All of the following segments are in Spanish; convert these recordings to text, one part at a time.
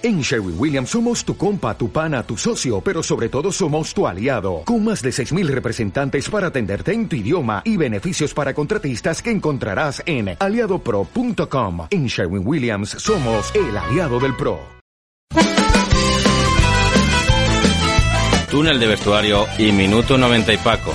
En Sherwin Williams somos tu compa, tu pana, tu socio, pero sobre todo somos tu aliado, con más de 6.000 representantes para atenderte en tu idioma y beneficios para contratistas que encontrarás en aliadopro.com. En Sherwin Williams somos el aliado del PRO. Túnel de vestuario y Minuto 90 y Paco,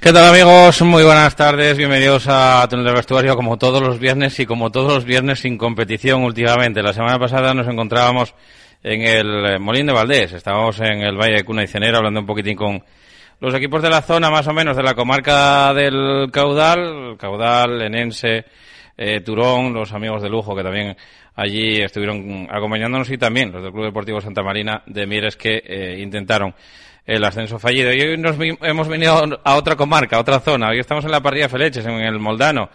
¿Qué tal amigos? Muy buenas tardes, bienvenidos a Túnel de Vestuario como todos los viernes y como todos los viernes sin competición últimamente. La semana pasada nos encontrábamos en el Molín de Valdés, estábamos en el Valle de Cuna y Cenera hablando un poquitín con los equipos de la zona más o menos de la comarca del Caudal, Caudal, Enense, eh, Turón, los amigos de lujo que también allí estuvieron acompañándonos y también los del Club Deportivo Santa Marina de Mieres que eh, intentaron el ascenso fallido. Y hoy nos hemos venido a otra comarca, a otra zona. Hoy estamos en la parrilla Feleches, en el Moldano.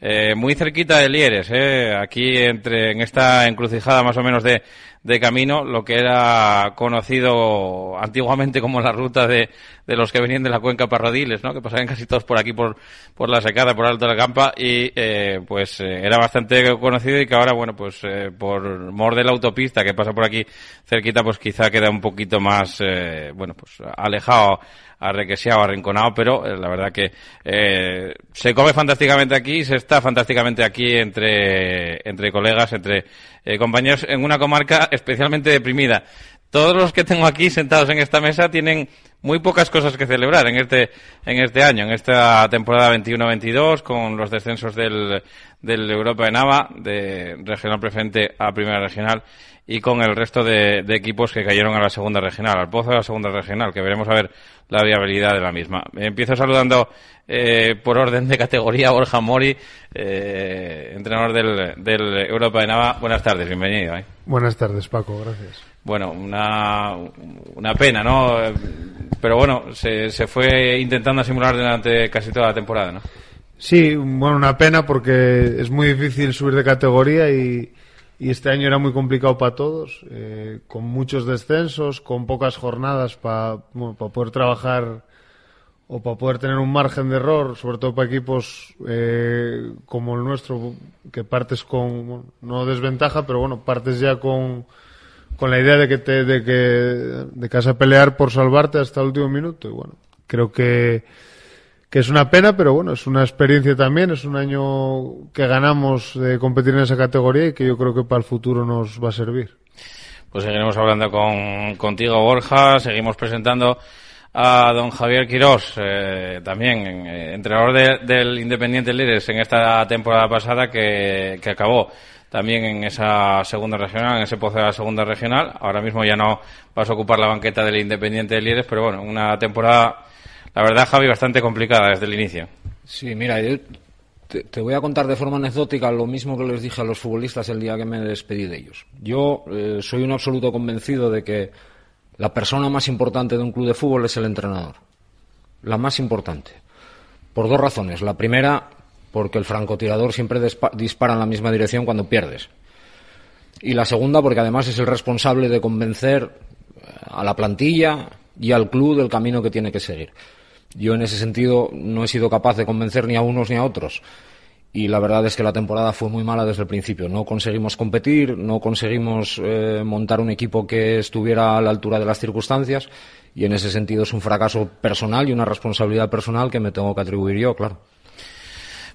Eh, muy cerquita de Lieres, eh, aquí entre, en esta encrucijada más o menos de, de camino, lo que era conocido antiguamente como la ruta de, de los que venían de la cuenca Parrodiles, ¿no? que pasaban casi todos por aquí, por, por la secada, por Alto de la Campa, y eh, pues eh, era bastante conocido y que ahora, bueno, pues eh, por mor de la autopista que pasa por aquí cerquita, pues quizá queda un poquito más, eh, bueno, pues alejado arrequeseado, arrinconado, pero eh, la verdad que eh, se come fantásticamente aquí, se está fantásticamente aquí entre, entre colegas, entre eh, compañeros, en una comarca especialmente deprimida. Todos los que tengo aquí sentados en esta mesa tienen muy pocas cosas que celebrar en este, en este año, en esta temporada 21-22, con los descensos del, del Europa de Nava, de regional preferente a primera regional, y con el resto de, de, equipos que cayeron a la segunda regional, al pozo de la segunda regional, que veremos a ver la viabilidad de la misma. Empiezo saludando eh, por orden de categoría a Borja Mori, eh, entrenador del, del, Europa de Nava. Buenas tardes, bienvenido. ¿eh? Buenas tardes, Paco, gracias. Bueno, una, una pena, ¿no? Pero bueno, se, se fue intentando simular durante casi toda la temporada, ¿no? Sí, bueno, una pena porque es muy difícil subir de categoría y, Y este año era muy complicado para todos, eh, con muchos descensos, con pocas jornadas para bueno, pa poder trabajar o para poder tener un margen de error, sobre todo para equipos eh, como el nuestro, que partes con, bueno, no desventaja, pero bueno, partes ya con, con la idea de que, te, de, que, de que vas a pelear por salvarte hasta el último minuto. Y bueno, creo que que es una pena, pero bueno, es una experiencia también, es un año que ganamos de competir en esa categoría y que yo creo que para el futuro nos va a servir. Pues seguiremos hablando con, contigo, Borja, seguimos presentando a don Javier Quirós, eh, también eh, entrenador de, del Independiente Líderes en esta temporada pasada que, que acabó también en esa segunda regional, en ese pozo de la segunda regional. Ahora mismo ya no vas a ocupar la banqueta del Independiente Líderes, pero bueno, una temporada la verdad, Javi, bastante complicada desde el inicio. Sí, mira, yo te, voy a contar de forma anecdótica lo mismo que les dije a los futbolistas el día que me despedí de ellos. Yo eh, soy un absoluto convencido de que la persona más importante de un club de fútbol es el entrenador. La más importante. Por dos razones. La primera, porque el francotirador siempre dispara en la misma dirección cuando pierdes. Y la segunda, porque además es el responsable de convencer a la plantilla y al club del camino que tiene que seguir. Yo en ese sentido no he sido capaz de convencer ni a unos ni a otros. y la verdad es que la temporada fue muy mala desde el principio. No conseguimos competir, no conseguimos eh, montar un equipo que estuviera a la altura de las circunstancias y en ese sentido es un fracaso personal y una responsabilidad personal que me tengo que atribuir yo, claro.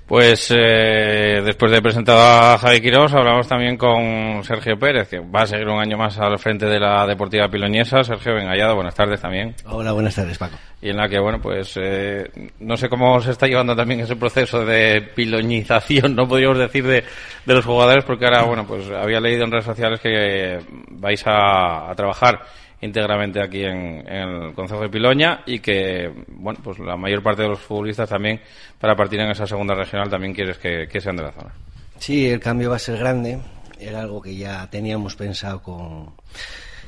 Pues eh, después de presentado a Javi Quirós, hablamos también con Sergio Pérez, que va a seguir un año más al frente de la Deportiva Piloñesa. Sergio Bengallado, buenas tardes también. Hola, buenas tardes, Paco. Y en la que, bueno, pues eh, no sé cómo se está llevando también ese proceso de piloñización, no podríamos decir, de, de los jugadores, porque ahora, bueno, pues había leído en redes sociales que vais a, a trabajar íntegramente aquí en, el Consejo de Piloña y que, bueno, pues la mayor parte de los futbolistas también, para partir en esa segunda regional, también quieres que, sean de la zona. Sí, el cambio va a ser grande. Era algo que ya teníamos pensado con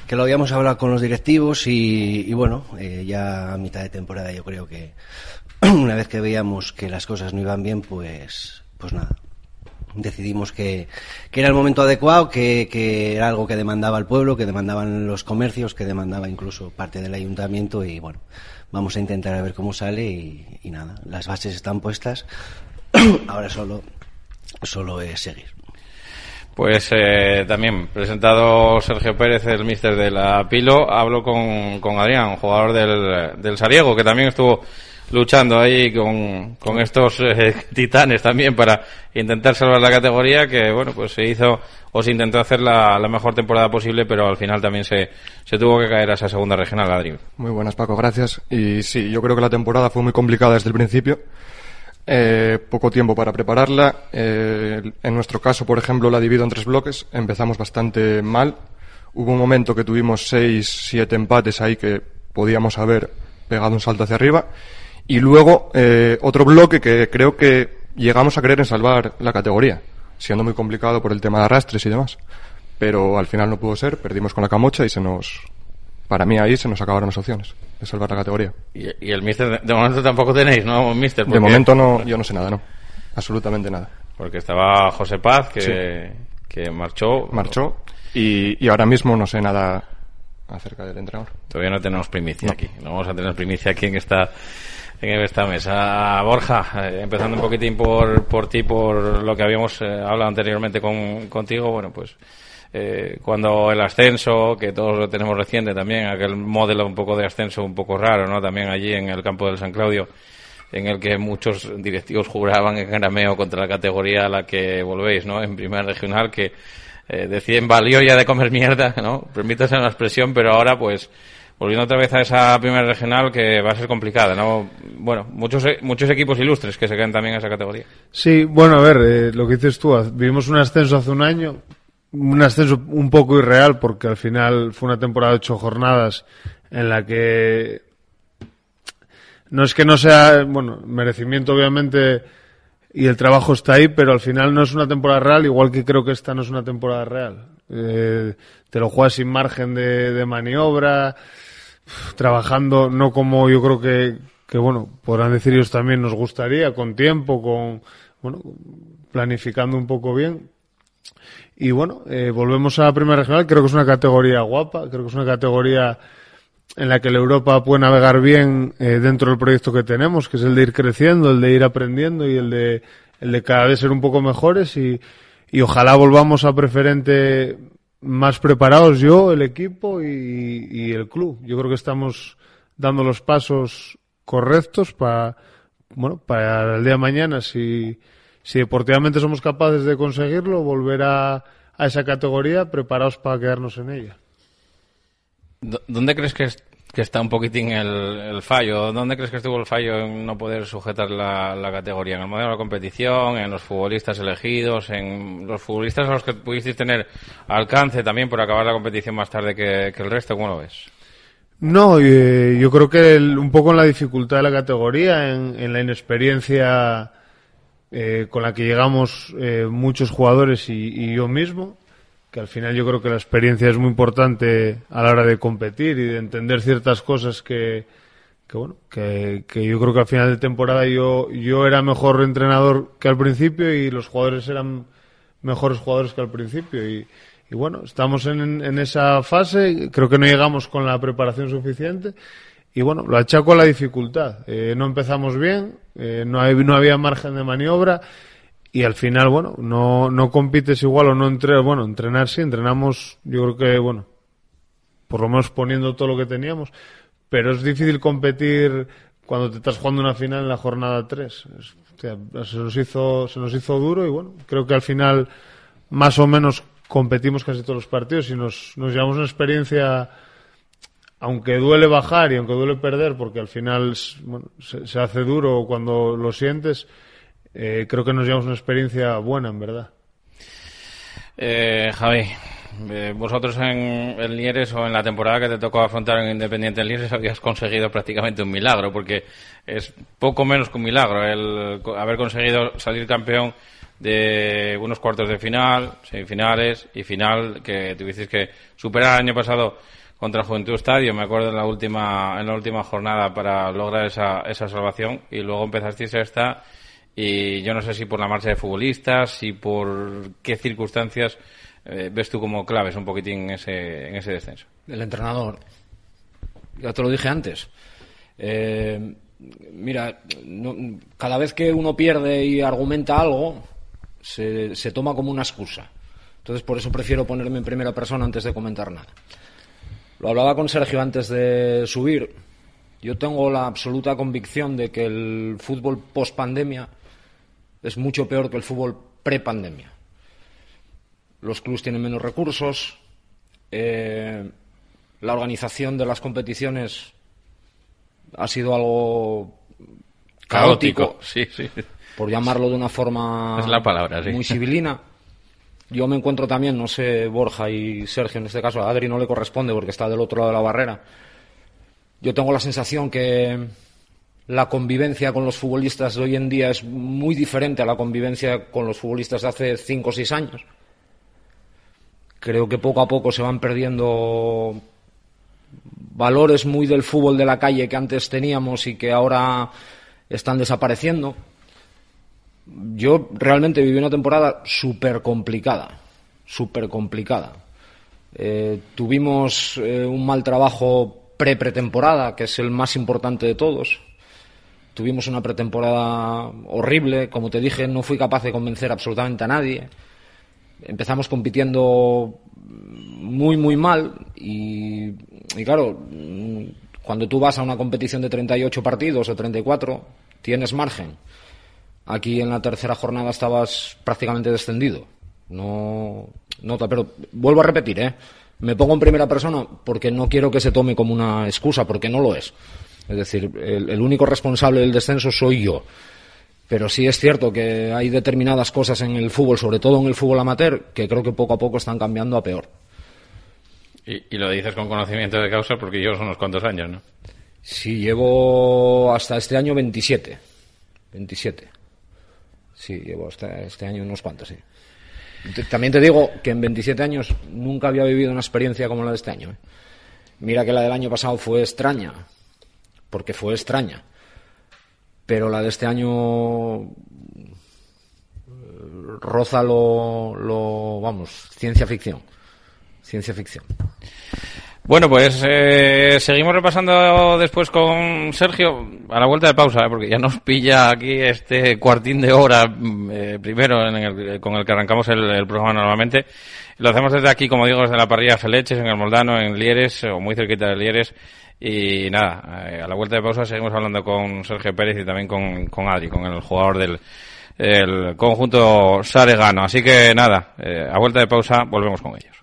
que lo habíamos hablado con los directivos y, bueno, eh, ya a mitad de temporada yo creo que una vez que veíamos que las cosas no iban bien, pues, pues nada, decidimos que, era el momento adecuado, que, era algo que demandaba el pueblo, que demandaban los comercios, que demandaba incluso parte del ayuntamiento y bueno, vamos a intentar a ver cómo sale y, nada, las bases están puestas, ahora solo, solo es seguir. Pues eh, también presentado Sergio Pérez, el míster de la Pilo, hablo con, con Adrián, jugador del, del Sariego, que también estuvo luchando ahí con, con estos eh, titanes también para intentar salvar la categoría que bueno pues se hizo o se intentó hacer la, la mejor temporada posible pero al final también se, se tuvo que caer a esa segunda regional Adri. Muy buenas Paco, gracias y sí, yo creo que la temporada fue muy complicada desde el principio eh, poco tiempo para prepararla. Eh, en nuestro caso por ejemplo la divido en tres bloques. Empezamos bastante mal. Hubo un momento que tuvimos seis, siete empates ahí que podíamos haber pegado un salto hacia arriba. Y luego eh, otro bloque que creo que llegamos a creer en salvar la categoría, siendo muy complicado por el tema de arrastres y demás. Pero al final no pudo ser, perdimos con la camocha y se nos, para mí ahí se nos acabaron las opciones de salvar la categoría. Y, el míster, de momento tampoco tenéis, ¿no, míster? De momento no, yo no sé nada, no. Absolutamente nada. Porque estaba José Paz, que, que marchó. Marchó. Y, y ahora mismo no sé nada acerca del entrenador. Todavía no tenemos primicia aquí. No vamos a tener primicia aquí en esta en esta mesa. Borja, eh, empezando un poquitín por, por ti, por lo que habíamos eh, hablado anteriormente con, contigo, bueno, pues eh, cuando el ascenso, que todos lo tenemos reciente también, aquel modelo un poco de ascenso un poco raro, ¿no? También allí en el campo del San Claudio, en el que muchos directivos juraban en grameo contra la categoría a la que volvéis, ¿no? En primera regional, que eh, deciden valió ya de comer mierda, ¿no? Permítase la expresión, pero ahora pues volviendo otra vez a esa primera regional que va a ser complicada, ¿no? Bueno, muchos, muchos equipos ilustres que se quedan también en esa categoría. Sí, bueno, a ver, eh, lo que dices tú, vivimos un ascenso hace un año, un ascenso un poco irreal porque al final fue una temporada de ocho jornadas en la que no es que no sea, bueno, merecimiento obviamente y el trabajo está ahí, pero al final no es una temporada real, igual que creo que esta no es una temporada real. Eh, te lo juegas sin margen de, maniobra, trabajando no como yo creo que, que bueno, podrán decir ellos también nos gustaría, con tiempo, con, bueno, planificando un poco bien. Y bueno, eh, volvemos a la primera regional, creo que es una categoría guapa, creo que es una categoría en la que la Europa puede navegar bien eh, dentro del proyecto que tenemos, que es el de ir creciendo, el de ir aprendiendo y el de, el de cada vez ser un poco mejores. Y, y ojalá volvamos a preferente más preparados yo, el equipo y, el club. Yo creo que estamos dando los pasos correctos para, bueno, para el día de mañana, si, si deportivamente somos capaces de conseguirlo, volver a, a esa categoría preparados para quedarnos en ella. ¿Dónde crees que, que está un poquitín el, fallo. ¿Dónde crees que estuvo el fallo en no poder sujetar la, categoría? ¿En el modelo de la competición? ¿En los futbolistas elegidos? ¿En los futbolistas a los que pudisteis tener alcance también por acabar la competición más tarde que, el resto? ¿Cómo lo ves? No, eh, yo creo que un poco en la dificultad de la categoría, en, la inexperiencia eh, con la que llegamos eh, muchos jugadores y yo mismo que al final yo creo que la experiencia es muy importante a la hora de competir y de entender ciertas cosas que, que bueno, que, que, yo creo que al final de temporada yo, yo era mejor entrenador que al principio y los jugadores eran mejores jugadores que al principio y, y bueno, estamos en, en, esa fase, creo que no llegamos con la preparación suficiente y bueno, lo achaco a la dificultad. Eh, no empezamos bien, eh, no, hay, no había margen de maniobra y al final, bueno, no, no compites igual o no entrenas, bueno, entrenar sí, entrenamos, yo creo que, bueno, por lo menos poniendo todo lo que teníamos, pero es difícil competir cuando te estás jugando una final en la jornada 3. se, nos hizo, se nos hizo duro y bueno, creo que al final más o menos competimos casi todos los partidos y nos, nos llevamos una experiencia, aunque duele bajar y aunque duele perder, porque al final se, hace duro cuando lo sientes, eh, creo que nos llevamos una experiencia buena, en verdad. Eh, Javi, eh, vosotros en, el Lieres o en la temporada que te tocó afrontar en Independiente en Lieres habías conseguido prácticamente un milagro, porque es poco menos que un milagro el haber conseguido salir campeón de unos cuartos de final, semifinales y final que tuvisteis que superar el año pasado contra Juventud Estadio, me acuerdo en la última en la última jornada para lograr esa, esa salvación y luego empezasteis esta y yo no sé si por la marcha de futbolistas, si por qué circunstancias eh, ves tú como claves un poquitín en ese, en ese descenso? El entrenador. Ya te lo dije antes. Eh, mira, cada vez que uno pierde y argumenta algo, se, se toma como una excusa. Entonces, por eso prefiero ponerme en primera persona antes de comentar nada. Lo hablaba con Sergio antes de subir. Yo tengo la absoluta convicción de que el fútbol post pandemia es mucho peor que el fútbol pre-pandemia los clubes tienen menos recursos, eh, la organización de las competiciones ha sido algo caótico, sí, sí. por llamarlo de una forma es la palabra, muy civilina. Yo me encuentro también, no sé, Borja y Sergio en este caso, a Adri no le corresponde porque está del otro lado de la barrera. Yo tengo la sensación que la convivencia con los futbolistas de hoy en día es muy diferente a la convivencia con los futbolistas de hace cinco o seis años creo que poco a poco se van perdiendo valores muy del fútbol de la calle que antes teníamos y que ahora están desapareciendo. Yo realmente viví una temporada súper complicada, súper complicada. Eh, tuvimos eh, un mal trabajo pre-pretemporada, que es el más importante de todos. Tuvimos una pretemporada horrible, como te dije, no fui capaz de convencer absolutamente a nadie empezamos compitiendo muy, muy mal y, claro, cuando tú vas a una competición de 38 partidos o 34, tienes margen. Aquí en la tercera jornada estabas prácticamente descendido. No, nota, pero vuelvo a repetir, ¿eh? Me pongo en primera persona porque no quiero que se tome como una excusa, porque no lo es. Es decir, el único responsable del descenso soy yo. Pero sí es cierto que hay determinadas cosas en el fútbol, sobre todo en el fútbol amateur, que creo que poco a poco están cambiando a peor. Y, lo dices con conocimiento de causa porque llevas unos cuantos años, ¿no? Sí, llevo hasta este año 27. 27. Sí, llevo hasta este año unos cuantos, sí. También te digo que en 27 años nunca había vivido una experiencia como la de este año. ¿eh? Mira que la del año pasado fue extraña, porque fue extraña pero la de este año eh, roza lo, lo vamos, ciencia ficción. Ciencia ficción. Bueno, pues eh, seguimos repasando después con Sergio a la vuelta de pausa, eh, porque ya nos pilla aquí este cuartín de hora mm, primero con el que arrancamos el, programa normalmente. Lo hacemos desde aquí, como digo, desde la parrilla Feleches, en el Moldano, en Lieres, o muy cerquita de Lieres. Y nada, eh, a la vuelta de pausa seguimos hablando con Sergio Pérez y también con, con Adri, con el jugador del el conjunto Saregano. Así que nada, eh, a vuelta de pausa volvemos con ellos.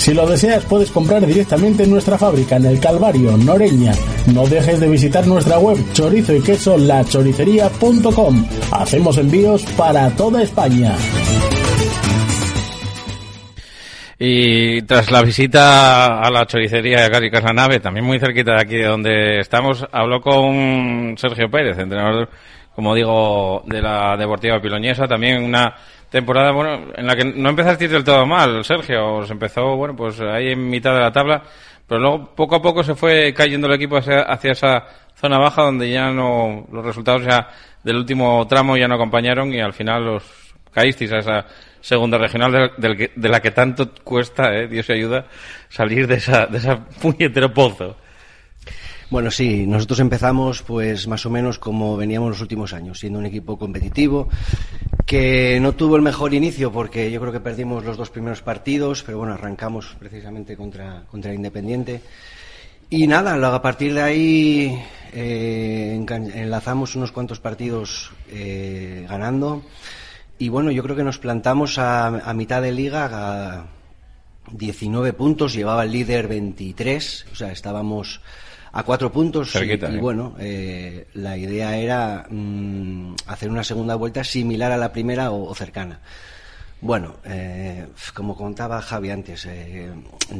Si lo deseas, puedes comprar directamente en nuestra fábrica en el Calvario, Noreña. No dejes de visitar nuestra web chorizo y queso lachoricería.com. Hacemos envíos para toda España. Y tras la visita a la choricería de Cáricas La Nave, también muy cerquita de aquí de donde estamos, habló con Sergio Pérez, entrenador, como digo, de la Deportiva Piloñesa, también una temporada, bueno, en la que no empezaste del todo mal, Sergio, se empezó, bueno, pues ahí en mitad de la tabla, pero luego poco a poco se fue cayendo el equipo hacia, hacia esa zona baja donde ya no, los resultados ya del último tramo ya no acompañaron y al final los caísteis a esa segunda regional de, que- de la que tanto cuesta, eh, Dios ayuda, salir de esa, de esa puñetero pozo. Bueno, sí, nosotros empezamos pues más o menos como veníamos los últimos años, siendo un equipo competitivo que no tuvo el mejor inicio porque yo creo que perdimos los dos primeros partidos, pero bueno, arrancamos precisamente contra, contra Independiente. Y nada, a partir de ahí eh, enlazamos unos cuantos partidos eh, ganando. Y bueno, yo creo que nos plantamos a, a mitad de liga a 19 puntos, llevaba el líder 23, o sea, estábamos a cuatro puntos. y- Cerquita, y, ¿eh? bueno, eh, la idea era mm, hacer una segunda vuelta similar a la primera o, o cercana. Bueno, eh, como contaba Javi antes, eh,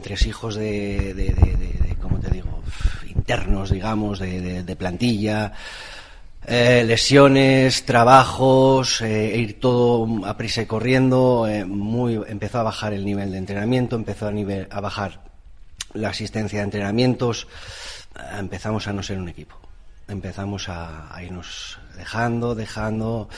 tres hijos de, de, de, de- de, ¿cómo te digo? internos, digamos, de, plantilla, eh, lesiones, trabajos, eh, ir todo a prisa y corriendo, muy, empezó a bajar el nivel de entrenamiento, empezó a, nivel, a bajar la asistencia de entrenamientos, empezamos a no ser un equipo, empezamos a, irnos dejando, dejando,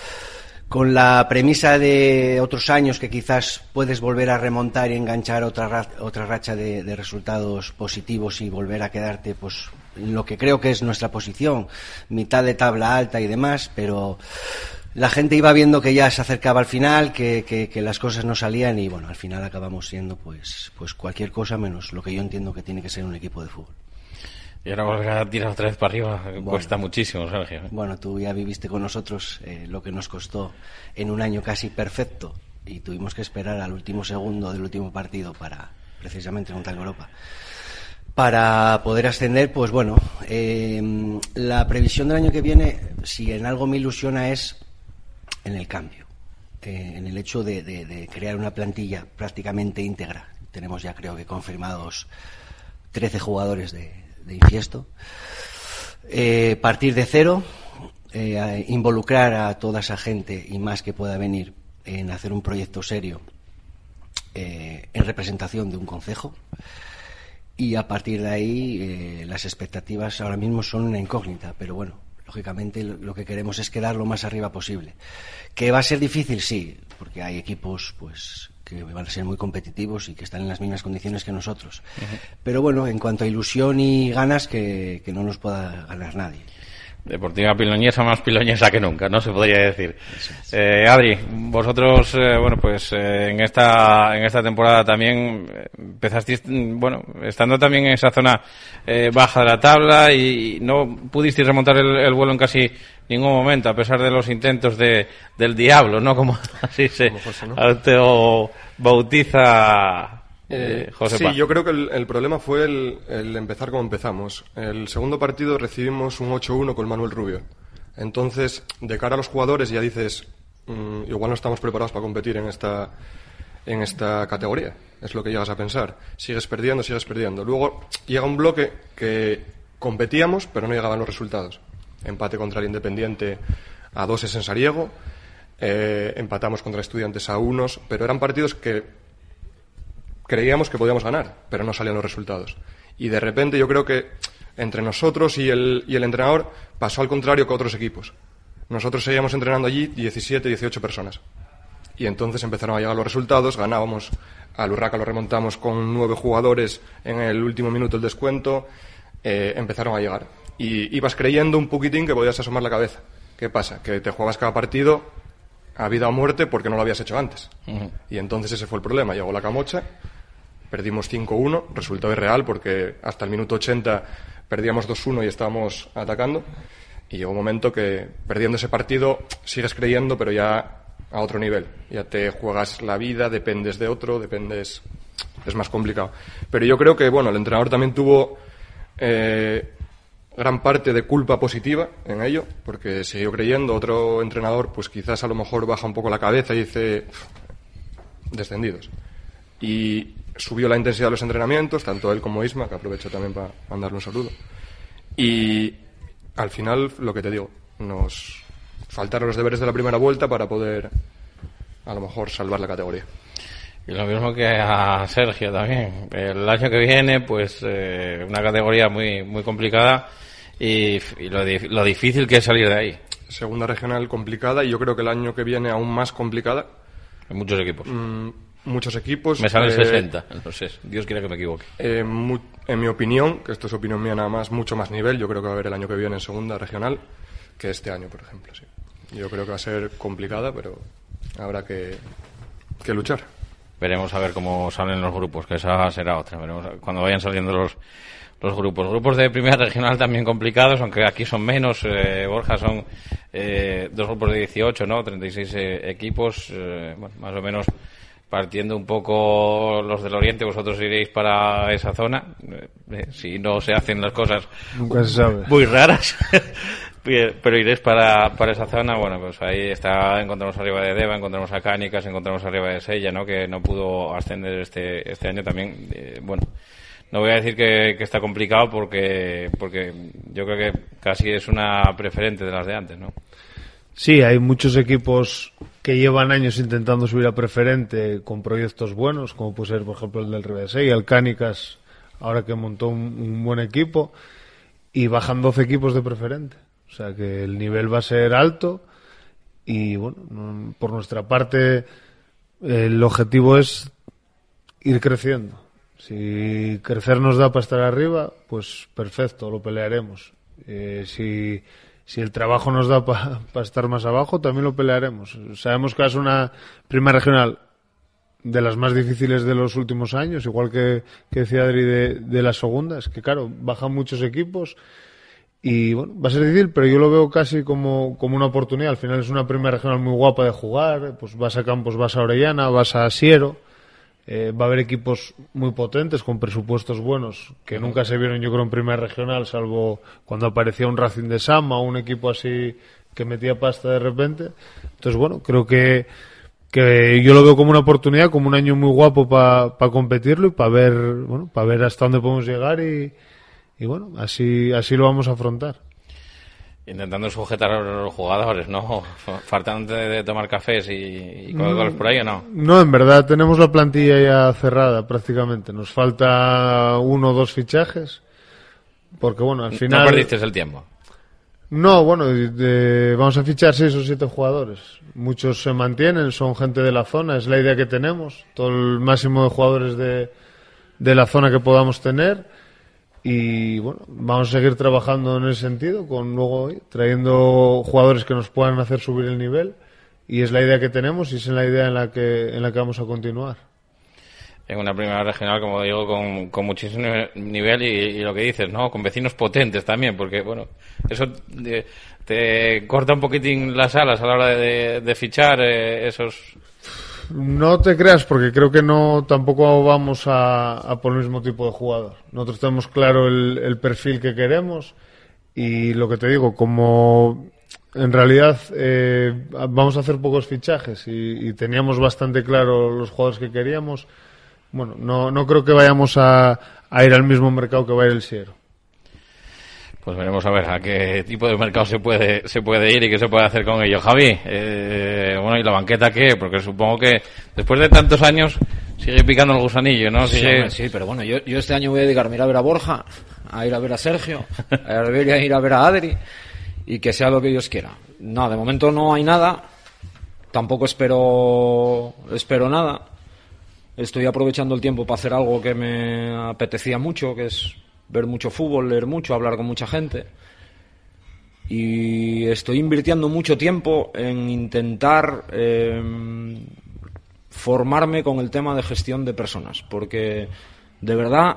con la premisa de otros años que quizás puedes volver a remontar y enganchar otra, ra- otra racha de, de resultados positivos y volver a quedarte pues en lo que creo que es nuestra posición, mitad de tabla alta y demás, pero la gente iba viendo que ya se acercaba al final, que, que- que las cosas no salían y bueno, al final acabamos siendo pues, pues cualquier cosa menos lo que yo entiendo que tiene que ser un equipo de fútbol. Y ahora volver a tirar otra vez para arriba cuesta muchísimo, Sergio. Bueno, tú ya viviste con nosotros eh, lo que nos costó en un año casi perfecto y tuvimos que esperar al último segundo del último partido para precisamente contra el Europa para poder ascender. Pues bueno, eh, la previsión del año que viene, si en algo me ilusiona es en el cambio, eh, en el hecho de, de- de crear una plantilla prácticamente íntegra. Tenemos ya creo que confirmados 13 jugadores de, de infiesto. Eh, partir de cero, eh, involucrar a toda esa gente y más que pueda venir en hacer un proyecto serio eh, en representación de un concejo. Y a partir de ahí las expectativas ahora mismo son una incógnita, pero bueno, lógicamente lo que queremos es quedar lo más arriba posible. ¿Que va a ser difícil? Sí, porque hay equipos pues que van a ser muy competitivos y que están en las mismas condiciones que nosotros. Pero bueno, en cuanto a ilusión y ganas, que, que no nos pueda ganar nadie. Deportiva Piloñesa más piloñesa que nunca, ¿no? Se podría decir. Eh, Adri, vosotros, eh, bueno, pues eh, en esta en esta temporada también eh, empezasteis, mm, bueno, estando también en esa zona eh, baja de la tabla y no pudisteis remontar el, el vuelo en casi ningún momento, a pesar de los intentos de, del diablo, ¿no? Como así se bautiza eh, José sí, Pa. yo creo que el, el problema fue el, el empezar como empezamos. El segundo partido recibimos un 8-1 con Manuel Rubio. Entonces, de cara a los jugadores ya dices, mm, igual no estamos preparados para competir en esta, en esta categoría. Es lo que llegas a pensar. Sigues perdiendo, sigues perdiendo. Luego llega un bloque que competíamos, pero no llegaban los resultados. Empate contra el Independiente a dos en Sariego. eh, empatamos contra Estudiantes a unos, pero eran partidos que creíamos que podíamos ganar, pero no salían los resultados. Y de repente yo creo que entre nosotros y el, entrenador pasó al contrario que otros equipos. Nosotros seguíamos entrenando allí 17, 18 personas. Y entonces empezaron a llegar los resultados, ganábamos, al Urraca lo remontamos con nueve jugadores en el último minuto el descuento, eh, empezaron a llegar. Y ibas creyendo un poquitín que podías asomar la cabeza. ¿Qué pasa? Que te jugabas cada partido a vida o muerte porque no lo habías hecho antes. Y entonces ese fue el problema. Llegó la camocha, perdimos 5-1, resultado irreal porque hasta el minuto 80 perdíamos 2-1 y estábamos atacando. Y llegó un momento que perdiendo ese partido sigues creyendo, pero ya a otro nivel. Ya te juegas la vida, dependes de otro, dependes. Es más complicado. Pero yo creo que, bueno, el entrenador también tuvo eh, gran parte de culpa positiva en ello, porque siguió creyendo. Otro entrenador, pues quizás a lo mejor baja un poco la cabeza y dice descendidos. Y subió la intensidad de los entrenamientos, tanto él como Isma, que aprovecho también para mandarle un saludo. Y al final, lo que te digo, nos faltaron los deberes de la primera vuelta para poder, a lo mejor, salvar la categoría. Y lo mismo que a Sergio también. El año que viene, pues eh, una categoría muy muy complicada y, y lo, lo difícil que es salir de ahí. Segunda regional complicada y yo creo que el año que viene aún más complicada. Hay muchos equipos. Mm, muchos equipos. Me salen eh, 60, no sé. Dios quiera que me equivoque. Eh, mu- en mi opinión, que esto es opinión mía nada más, mucho más nivel. Yo creo que va a haber el año que viene en segunda regional que este año, por ejemplo. Sí. Yo creo que va a ser complicada, pero habrá que, que luchar. Veremos a ver cómo salen los grupos, que esa será otra. Veremos cuando vayan saliendo los, los grupos. Grupos de primera regional también complicados, aunque aquí son menos. eh, Borja son eh, dos grupos de 18, ¿no? 36 eh, equipos, eh, bueno, más o menos partiendo un poco los del oriente, vosotros iréis para esa zona. eh, eh, si no se hacen las cosas Nunca se sabe. muy raras. Pero iréis para, para esa zona, bueno, pues ahí está, encontramos arriba de Deva, encontramos a Cánicas, encontramos arriba de Sella, ¿no? Que no pudo ascender este, este año también. eh, bueno, no voy a decir que, está complicado porque, porque yo creo que casi es una preferente de las de antes, ¿no? Sí, hay muchos equipos que llevan años intentando subir a preferente con proyectos buenos, como puede ser, por ejemplo, el del Revesey, el Cánicas, ahora que montó un, un buen equipo, y bajan 12 equipos de preferente. O sea que el nivel va a ser alto y, bueno, no- por nuestra parte, el objetivo es ir creciendo. Si crecer nos da para estar arriba, pues perfecto, lo pelearemos. Eh, si, si el trabajo nos da para estar más abajo, también lo pelearemos. Sabemos que es una primera regional de las más difíciles de los últimos años, igual que, que decía Adri de, de la segunda, es que claro, bajan muchos equipos y bueno, va a ser difícil, pero yo lo veo casi como, como una oportunidad. Al final es una primera regional muy guapa de jugar, pues vas a Campos, vas a Orellana, vas a Siero, eh, va a haber equipos muy potentes con presupuestos buenos que nunca se vieron yo creo en primera regional, salvo cuando aparecía un Racing de Sama o un equipo así que metía pasta de repente. Entonces bueno, creo que que yo lo veo como una oportunidad, como un año muy guapo para competirlo y para ver, bueno, para ver hasta dónde podemos llegar y, y bueno, así, así lo vamos a afrontar. Intentando sujetar a los jugadores, ¿no? Faltando de, tomar cafés y, y Coca-Colas por ahí, ¿o no? No, en verdad tenemos la plantilla ya cerrada prácticamente. Nos falta uno o dos fichajes. Porque bueno, al final. No perdiste el tiempo. No, bueno, vamos a fichar seis o siete jugadores. Muchos se mantienen, son gente de la zona, es la idea que tenemos. Todo el máximo de jugadores de, de la zona que podamos tener. Y bueno, vamos a seguir trabajando en ese sentido, con luego trayendo jugadores que nos puedan hacer subir el nivel y es la idea que tenemos y es la idea en la que, en la que vamos a continuar. En una primera regional, como digo, con, con muchísimo nivel y, lo que dices, ¿no? Con vecinos potentes también, porque, bueno, eso te, corta un poquitín las alas a la hora de, fichar eh, esos no te creas, porque creo que no tampoco vamos a, por el mismo tipo de jugador. Nosotros tenemos claro el, perfil que queremos y lo que te digo, como en realidad eh, vamos a hacer pocos fichajes y, teníamos bastante claro los jugadores que queríamos, bueno, no, no creo que vayamos a, a ir al mismo mercado que va a ir el Siero. Pues veremos a ver a qué tipo de mercado se puede se puede ir y qué se puede hacer con ello. Javi, eh, bueno, ¿y la banqueta qué? Porque supongo que después de tantos años sigue picando el gusanillo, ¿no? Sí, pero bueno, yo, yo este año voy a dedicarme a ir a ver a Borja, a ir a ver a Sergio, a ir a ver a Adri y que sea lo que Dios quiera. No, de momento no hay nada, tampoco espero, espero nada. Estoy aprovechando el tiempo para hacer algo que me apetecía mucho, que es ver mucho fútbol, leer mucho, hablar con mucha gente. Y estoy invirtiendo mucho tiempo en intentar em, formarme con el tema de gestión de personas, porque de verdad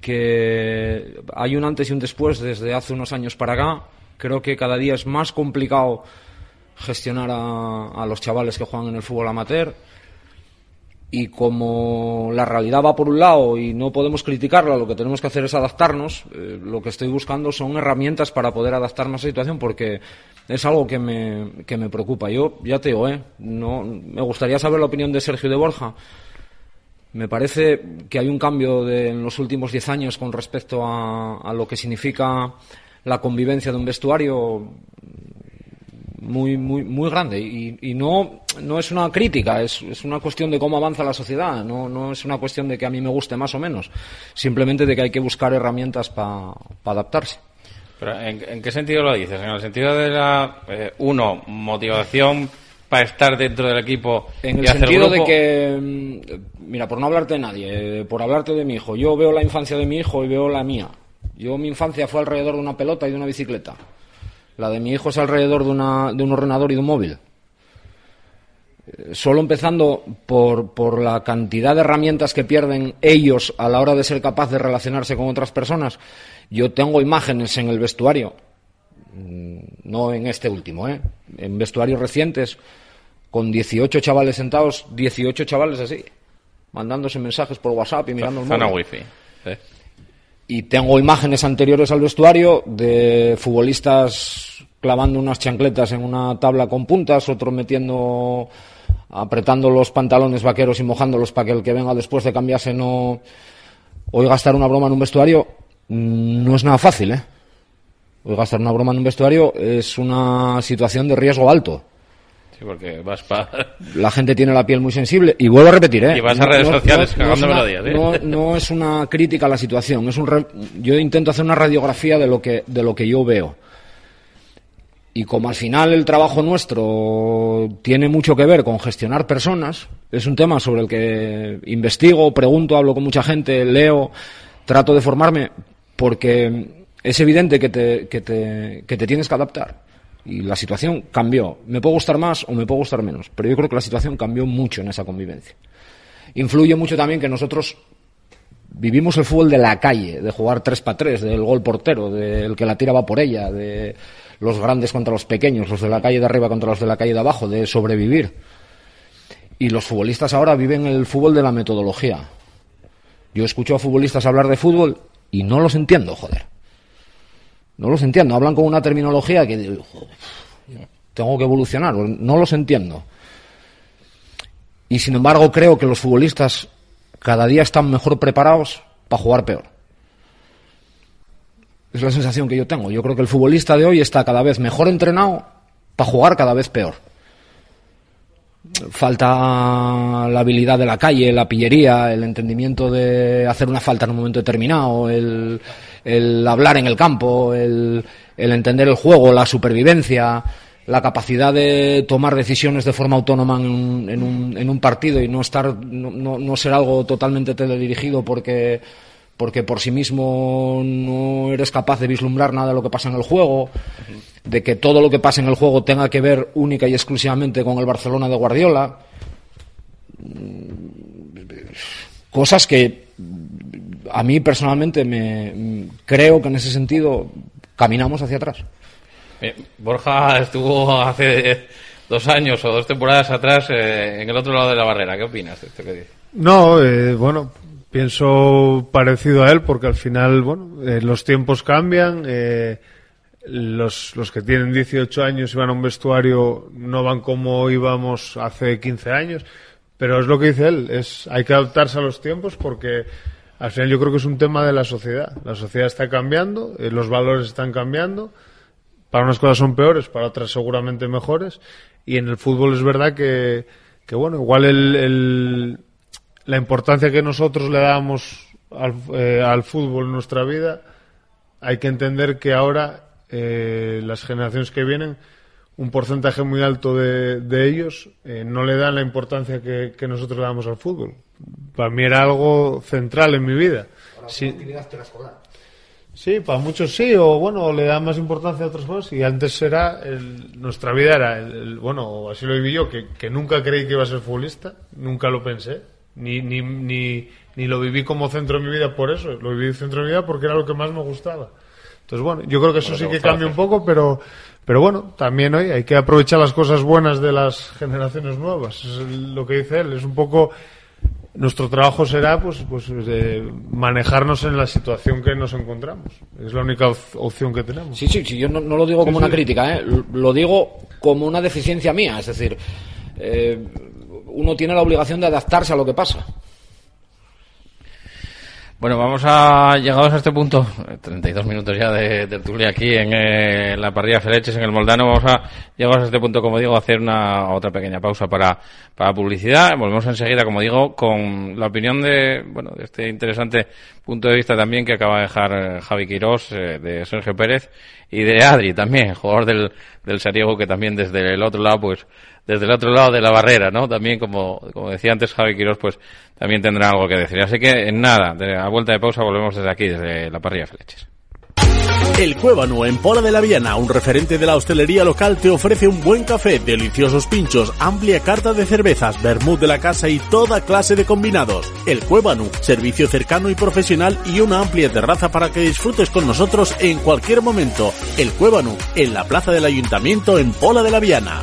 que hay un antes y un después desde hace unos años para acá. Creo que cada día es más complicado gestionar a, a los chavales que juegan en el fútbol amateur y como la realidad va por un lado y no podemos criticarla, lo que tenemos que hacer es adaptarnos, eh, lo que estoy buscando son herramientas para poder adaptarnos a la situación porque es algo que me, que me preocupa. Yo ya te digo, ¿eh? no, me gustaría saber la opinión de Sergio de Borja. Me parece que hay un cambio de, en los últimos diez años con respecto a, a lo que significa la convivencia de un vestuario muy, muy, muy grande. Y, y no, no es una crítica, es, es, una cuestión de cómo avanza la sociedad, no, no es una cuestión de que a mí me guste más o menos, simplemente de que hay que buscar herramientas para adaptarse. Pero ¿en, qué sentido lo dices? En el sentido de la, eh, uno, motivación para estar dentro del equipo. En el sentido de que, mm, mira, por no hablarte de nadie, eh, por hablarte de mi hijo, yo veo la infancia de mi hijo y veo la mía. Yo mi infancia fue alrededor de una pelota y de una bicicleta. La de mi hijo es alrededor de, una, de un ordenador y de un móvil. Eh, solo empezando por, por, la cantidad de herramientas que pierden ellos a la hora de ser capaz de relacionarse con otras personas. Yo tengo imágenes en el vestuario, mm, no en este último, ¿eh? en vestuarios recientes, con 18 chavales sentados, 18 chavales así, mandándose mensajes por WhatsApp y mirando el móvil. wifi. Y tengo imágenes anteriores al vestuario de futbolistas clavando unas chancletas en una tabla con puntas, otro metiendo, apretando los pantalones vaqueros y mojándolos para que el que venga después de cambiarse no hoy gastar una broma en un vestuario mm, no es nada fácil, ¿eh? Hoy gastar una broma en un vestuario es una situación de riesgo alto. Sí, porque vas para... La gente tiene la piel muy sensible. Y vuelvo a repetir, ¿eh? Y vas a redes sociales no, melodías, ¿eh? No, es una crítica a la situación. Es un Yo intento hacer una radiografía de lo, que, de lo que yo veo. Y como al final el trabajo nuestro tiene mucho que ver con gestionar personas, es un tema sobre el que investigo, pregunto, hablo con mucha gente, leo, trato de formarme, porque es evidente que te, que te, que te tienes que adaptar y la situación cambió. Me puede gustar más o me puede gustar menos, pero yo creo que la situación cambió mucho en esa convivencia. Influye mucho también que nosotros vivimos el fútbol de la calle, de jugar 3 para 3, del gol portero, del que la tira va por ella, de los grandes contra los pequeños, los de la calle de arriba contra los de la calle de abajo, de sobrevivir. Y los futbolistas ahora viven el fútbol de la metodología. Yo escucho a futbolistas hablar de fútbol y no los entiendo, joder. No los entiendo. Hablan con una terminología que tengo que evolucionar. No los entiendo. Y sin embargo creo que los futbolistas cada día están mejor preparados para jugar peor. Es la sensación que yo tengo. Yo creo que el futbolista de hoy está cada vez mejor entrenado para jugar cada vez peor. Falta la habilidad de la calle, la pillería, el entendimiento de hacer una falta en un momento determinado, el, el hablar en el campo, el, el entender el juego, la supervivencia, la capacidad de tomar decisiones de forma autónoma en un, en un, en un partido y no estar no, no, ser algo totalmente teledirigido porque porque por sí mismo no eres capaz de vislumbrar nada de lo que pasa en el juego, de que todo lo que pasa en el juego tenga que ver única y exclusivamente con el Barcelona de Guardiola. Cosas que a mí personalmente me creo que en ese sentido caminamos hacia atrás. Eh, Borja estuvo hace dos años o dos temporadas atrás eh, en el otro lado de la barrera. ¿Qué opinas de esto que dice? No, eh, bueno, pienso parecido a él porque al final, bueno, eh, los tiempos cambian. Eh, los, los que tienen 18 años y van a un vestuario no van como íbamos hace 15 años. Pero es lo que dice él, es hay que adaptarse a los tiempos porque al final yo creo que es un tema de la sociedad. La sociedad está cambiando, eh, los valores están cambiando. Para unas cosas son peores, para otras seguramente mejores. Y en el fútbol es verdad que, que bueno, igual el, la importancia que nosotros le damos al, eh, al fútbol en nuestra vida, hay que entender que ahora eh, las generaciones que vienen, un porcentaje muy alto de, de ellos no le dan la importancia que nosotros le damos al fútbol. Para mí era algo central en mi vida. Sí, Sí, para muchos sí, o bueno, le dan más importancia a otras cosas. Y antes era, el- nuestra vida era, el, el- bueno, así lo viví yo, que, que nunca creí que iba a ser futbolista, nunca lo pensé, ni, ni, ni, ni lo viví como centro de mi vida por eso, lo viví centro de mi vida porque era lo que más me gustaba. Entonces, bueno, yo creo que eso Bueno, sí que cambia un poco, pero, pero bueno, también hoy hay que aprovechar las cosas buenas de las generaciones nuevas. Es lo que dice él, es un poco nuestro trabajo será pues pues de manejarnos en la situación que nos encontramos es la única op- opción que tenemos Sí, sí, sí, yo no, no lo digo como Sí, una crítica, ¿eh? Lo digo como una deficiencia mía, es decir, eh, uno tiene la obligación de adaptarse a lo que pasa. Bueno, vamos a, llegados a este punto, eh, 32 minutos ya de tertulia aquí en eh, la parrilla Feleches, en el Moldano, vamos a, llegados a este punto, como digo, a hacer una otra pequeña pausa para, para publicidad. Volvemos enseguida, como digo, con la opinión de, bueno, de este interesante punto de vista también que acaba de dejar eh, Javi Quirós, eh, de Sergio Pérez, y de Adri también, jugador del, del Sariego, que también desde el otro lado, pues, desde el otro lado de la barrera, ¿no? También, como, como decía antes Javi Quirós, pues también tendrá algo que decir. Así que, en nada, a vuelta de pausa volvemos desde aquí, desde la parrilla Fleches. El Cuébano en Pola de la Viana, un referente de la hostelería local, te ofrece un buen café, deliciosos pinchos, amplia carta de cervezas, vermut de la casa y toda clase de combinados. El Cuébano, servicio cercano y profesional y una amplia terraza para que disfrutes con nosotros en cualquier momento. El Cuébano, en la plaza del Ayuntamiento en Pola de la Viana.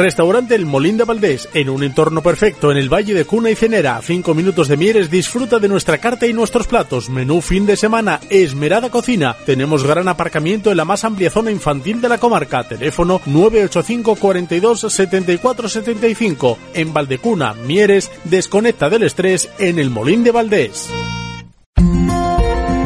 Restaurante El Molín de Valdés, en un entorno perfecto en el Valle de Cuna y Cenera. A cinco minutos de Mieres, disfruta de nuestra carta y nuestros platos. Menú fin de semana, esmerada cocina. Tenemos gran aparcamiento en la más amplia zona infantil de la comarca. Teléfono 985 42 74 75. En Valdecuna, Mieres, desconecta del estrés en El Molín de Valdés.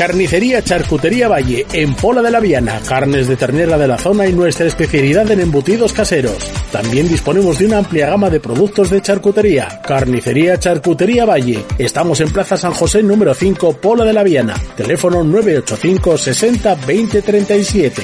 Carnicería Charcutería Valle, en Pola de la Viana, carnes de ternera de la zona y nuestra especialidad en embutidos caseros. También disponemos de una amplia gama de productos de charcutería. Carnicería Charcutería Valle. Estamos en Plaza San José número 5, Pola de la Viana. Teléfono 985 60 20 37.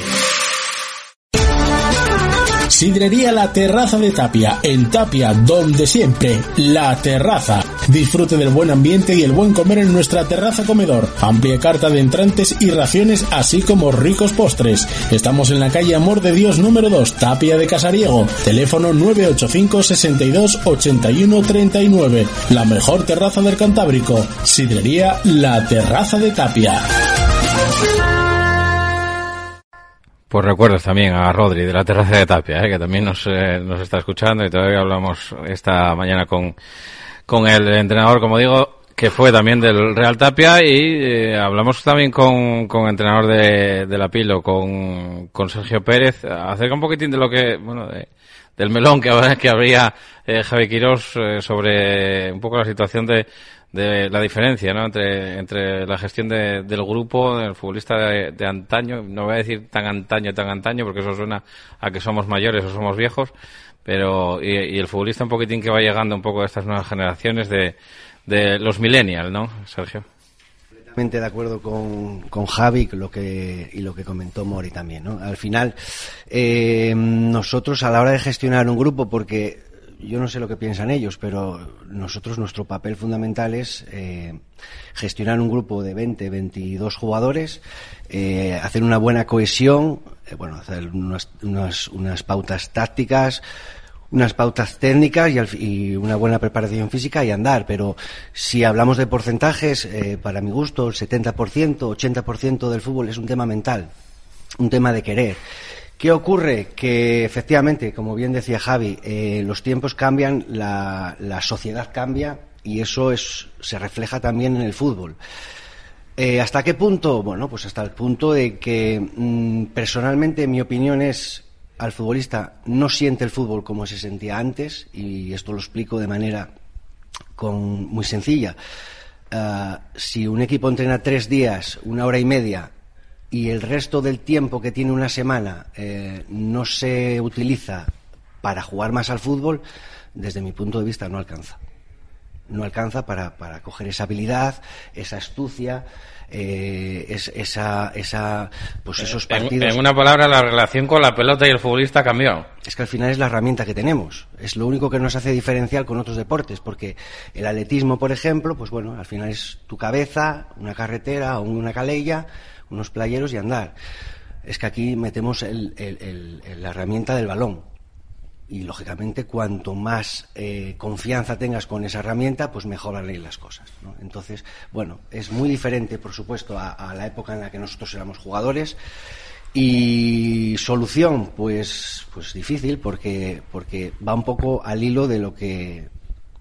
Sidrería La Terraza de Tapia, en Tapia, donde siempre, La Terraza. Disfrute del buen ambiente y el buen comer en nuestra terraza comedor. Amplia carta de entrantes y raciones, así como ricos postres. Estamos en la calle Amor de Dios número 2, Tapia de Casariego. Teléfono 985 62 81 39. La mejor terraza del Cantábrico. Sidrería La Terraza de Tapia. Pues recuerdos también a Rodri de la terraza de Tapia, ¿eh? que también nos, eh, nos está escuchando y todavía hablamos esta mañana con, con el entrenador, como digo, que fue también del Real Tapia y eh, hablamos también con, con entrenador de, de la Pilo, con, con Sergio Pérez, acerca un poquitín de lo que, bueno, de, del melón que, que habría eh, Javi Quirós eh, sobre un poco la situación de, de la diferencia ¿no? entre, entre la gestión de, del grupo, del futbolista de, antaño, no voy a decir tan antaño, tan antaño, porque eso suena a que somos mayores o somos viejos, pero y, el futbolista un poquitín que va llegando un poco de estas nuevas generaciones de, de los millennials, ¿no, Sergio? de acuerdo con, con Javi lo que, y lo que comentó Mori también. ¿no? Al final, eh, nosotros a la hora de gestionar un grupo, porque yo no sé lo que piensan ellos, pero nosotros nuestro papel fundamental es eh, gestionar un grupo de 20, 22 jugadores, eh, hacer una buena cohesión, eh, bueno, hacer unas, unas, unas, pautas tácticas, unas pautas técnicas y, y, una buena preparación física y andar. Pero si hablamos de porcentajes, eh, para mi gusto, el 70%, 80% del fútbol es un tema mental, un tema de querer. ¿Qué ocurre? Que efectivamente, como bien decía Javi, eh, los tiempos cambian, la, sociedad cambia y eso es, se refleja también en el fútbol. Eh, ¿Hasta qué punto? Bueno, pues hasta el punto de que mm, personalmente mi opinión es al futbolista no siente el fútbol como se sentía antes y esto lo explico de manera muy sencilla. Ah, si un equipo entrena tres días, una hora y media y el resto del tiempo que tiene una semana eh, no se utiliza para jugar más al fútbol, desde mi punto de vista no alcanza. No alcanza para, para coger esa habilidad, esa astucia, eh, esa, esa, pues esos partidos. En, una palabra, la relación con la pelota y el futbolista cambió. Es que al final es la herramienta que tenemos. Es lo único que nos hace diferencial con otros deportes, porque el atletismo, por ejemplo, pues bueno, al final es tu cabeza, una carretera una calella unos playeros y andar. Es que aquí metemos la herramienta del balón. Y lógicamente, cuanto más eh, confianza tengas con esa herramienta, pues mejor haré las cosas. Entonces, bueno, es muy diferente, por supuesto, a, la época en la que nosotros éramos jugadores. Y solución, pues, pues difícil, porque, porque va un poco al hilo de lo que